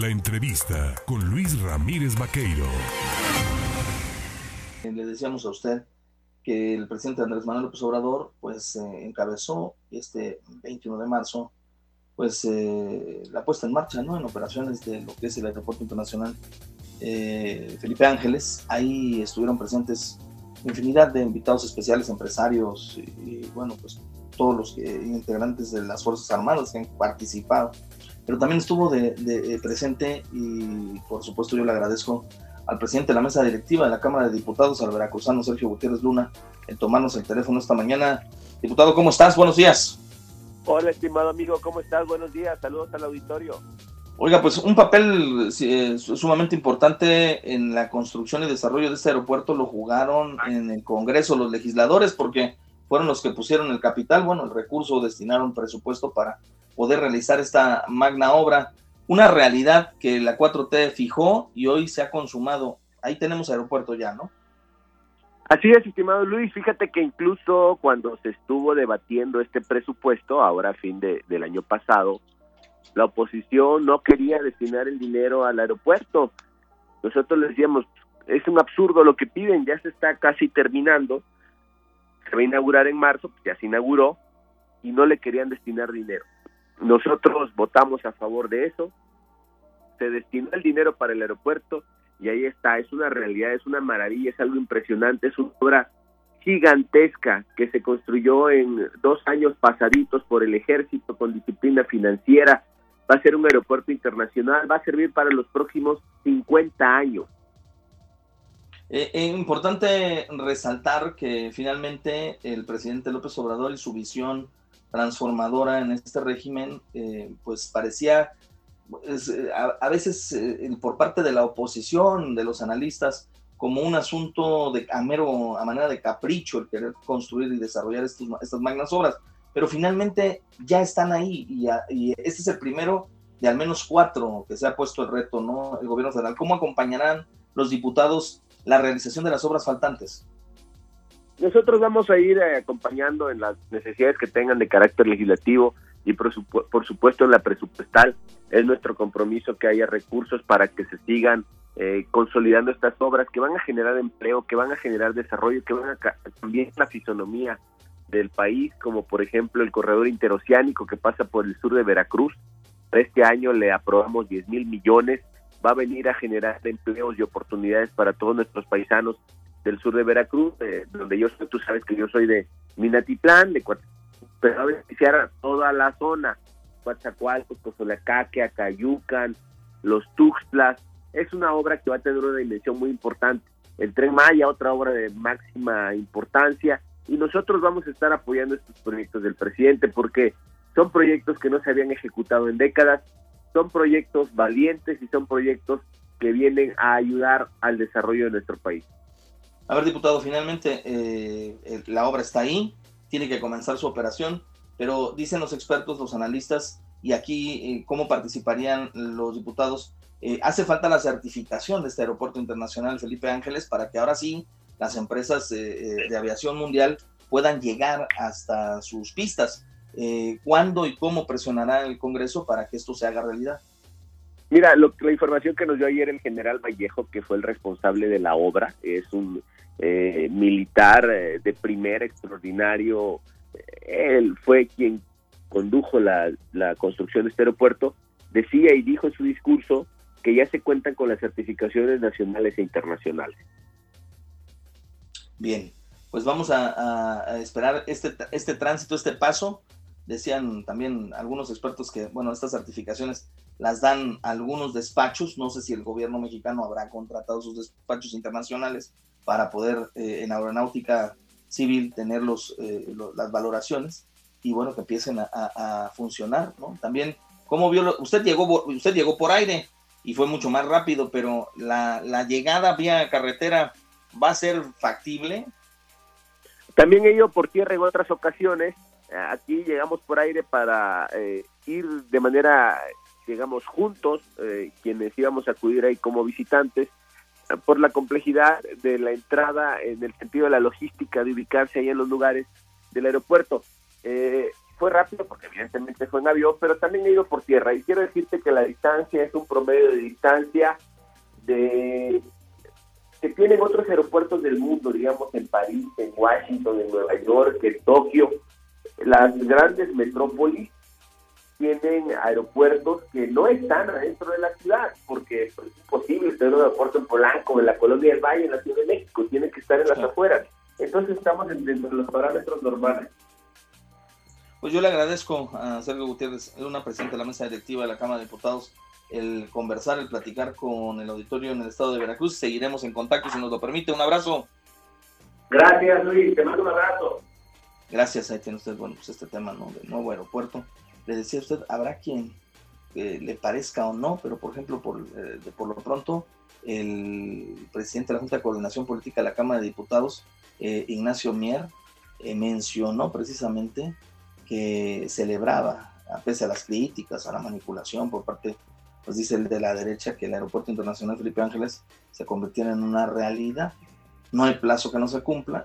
La entrevista con Luis Ramírez Vaqueiro. Le decíamos a usted que el presidente Andrés Manuel López Obrador pues eh, encabezó este 21 de marzo pues eh, la puesta en marcha ¿no? en operaciones de lo que es el aeropuerto internacional eh, Felipe Ángeles. Ahí estuvieron presentes infinidad de invitados especiales, empresarios y, bueno, pues todos los integrantes de las Fuerzas Armadas que han participado. Pero también estuvo de, presente y por supuesto yo le agradezco al presidente de la mesa directiva de la Cámara de Diputados, al veracruzano Sergio Gutiérrez Luna, en tomarnos el teléfono esta mañana. Diputado, ¿cómo estás? Buenos días. Hola, estimado amigo, ¿cómo estás? Buenos días, saludos al auditorio. Oiga, pues un papel eh, sumamente importante en la construcción y desarrollo de este aeropuerto lo jugaron en el Congreso los legisladores porque fueron los que pusieron el capital, bueno, el recurso, destinaron presupuesto para poder realizar esta magna obra. Una realidad que la 4T fijó y hoy se ha consumado. Ahí tenemos aeropuerto ya, ¿no? Así es, estimado Luis. Fíjate que incluso cuando se estuvo debatiendo este presupuesto, ahora a fin de, del año pasado, la oposición no quería destinar el dinero al aeropuerto. Nosotros les decíamos, es un absurdo lo que piden, ya se está casi terminando, se va a inaugurar en marzo, pues ya se inauguró, y no le querían destinar dinero. Nosotros votamos a favor de eso, se destinó el dinero para el aeropuerto y ahí está, es una realidad, es una maravilla, es algo impresionante, es una obra gigantesca que se construyó en dos años pasaditos por el ejército con disciplina financiera, va a ser un aeropuerto internacional, va a servir para los próximos 50 años. Eh, es importante resaltar que finalmente el presidente López Obrador y su visión transformadora en este régimen, eh, pues parecía eh, a, veces por parte de la oposición, de los analistas, como un asunto de a mero, a manera de capricho el querer construir y desarrollar estas magnas obras pero finalmente ya están ahí y, este es el primero de al menos cuatro que se ha puesto el reto, ¿no? El gobierno federal. ¿Cómo acompañarán los diputados la realización de las obras faltantes? Nosotros vamos a ir eh, acompañando en las necesidades que tengan de carácter legislativo y por, supuesto en la presupuestal. Es nuestro compromiso que haya recursos para que se sigan eh, consolidando estas obras que van a generar empleo, que van a generar desarrollo, que van a cambiar la fisonomía del país, como por ejemplo el corredor interoceánico que pasa por el sur de Veracruz. Este año le aprobamos 10 mil millones, va a venir a generar empleos y oportunidades para todos nuestros paisanos del sur de Veracruz, donde yo soy, tú sabes que yo soy de Minatitlán, de pero a beneficiar toda la zona, Coatzacoalcos, Cozolacaque, Acayucan, los Tuxtlas, es una obra que va a tener una dimensión muy importante. El Tren Maya, otra obra de máxima importancia, y nosotros vamos a estar apoyando estos proyectos del presidente porque son proyectos que no se habían ejecutado en décadas, son proyectos valientes y son proyectos que vienen a ayudar al desarrollo de nuestro país. A ver, diputado, finalmente eh, la obra está ahí, tiene que comenzar su operación, pero dicen los expertos, los analistas, y aquí eh, cómo participarían los diputados, eh, hace falta la certificación de este aeropuerto internacional Felipe Ángeles para que ahora sí las empresas de aviación mundial puedan llegar hasta sus pistas. Eh, ¿Cuándo y cómo presionará el Congreso para que esto se haga realidad? Mira, lo, la información que nos dio ayer el general Vallejo, que fue el responsable de la obra, es un eh, militar de primer extraordinario. Él fue quien condujo la, la construcción de este aeropuerto. Decía y dijo en su discurso que ya se cuentan con las certificaciones nacionales e internacionales. Bien, pues vamos a, esperar este, este tránsito, este paso. Decían también algunos expertos que, bueno, estas certificaciones las dan algunos despachos. No sé si el gobierno mexicano habrá contratado sus despachos internacionales para poder eh, en aeronáutica civil tener los, eh, las valoraciones y bueno, que empiecen a, funcionar. También, ¿cómo vio? usted, llegó, usted llegó por aire y fue mucho más rápido, pero la, llegada vía carretera va a ser factible. También he por tierra en otras ocasiones. Aquí llegamos por aire para eh, ir de manera, digamos, juntos, eh, quienes íbamos a acudir ahí como visitantes, por la complejidad de la entrada en el sentido de la logística de ubicarse ahí en los lugares del aeropuerto. Eh, fue rápido porque evidentemente fue en avión, pero también he ido por tierra. Y quiero decirte que la distancia es un promedio de distancia de que tienen otros aeropuertos del mundo, digamos en París, en Washington, en Nueva York, en Tokio. Las grandes metrópolis tienen aeropuertos que no están adentro de la ciudad, porque es imposible tener un aeropuerto en Polanco, en la Colonia del Valle, en la Ciudad de México, tienen que estar en las afueras. Entonces estamos dentro de los parámetros normales. Pues yo le agradezco a Sergio Gutiérrez, una presidente de la mesa directiva de la Cámara de Diputados, el conversar, el platicar con el auditorio en el estado de Veracruz. Seguiremos en contacto si nos lo permite. Un abrazo. Gracias, Luis. Te mando un abrazo. Gracias. Ahí tiene usted, bueno, pues este tema ¿no? del nuevo aeropuerto. Le decía usted, habrá quien le parezca o no, pero por ejemplo, por, eh, por lo pronto, el presidente de la Junta de Coordinación Política de la Cámara de Diputados, eh, Ignacio Mier, eh, mencionó precisamente que celebraba, a pese a las críticas, a la manipulación por parte, pues dice el de la derecha, que el Aeropuerto Internacional Felipe Ángeles se convirtiera en una realidad. No hay plazo que no se cumpla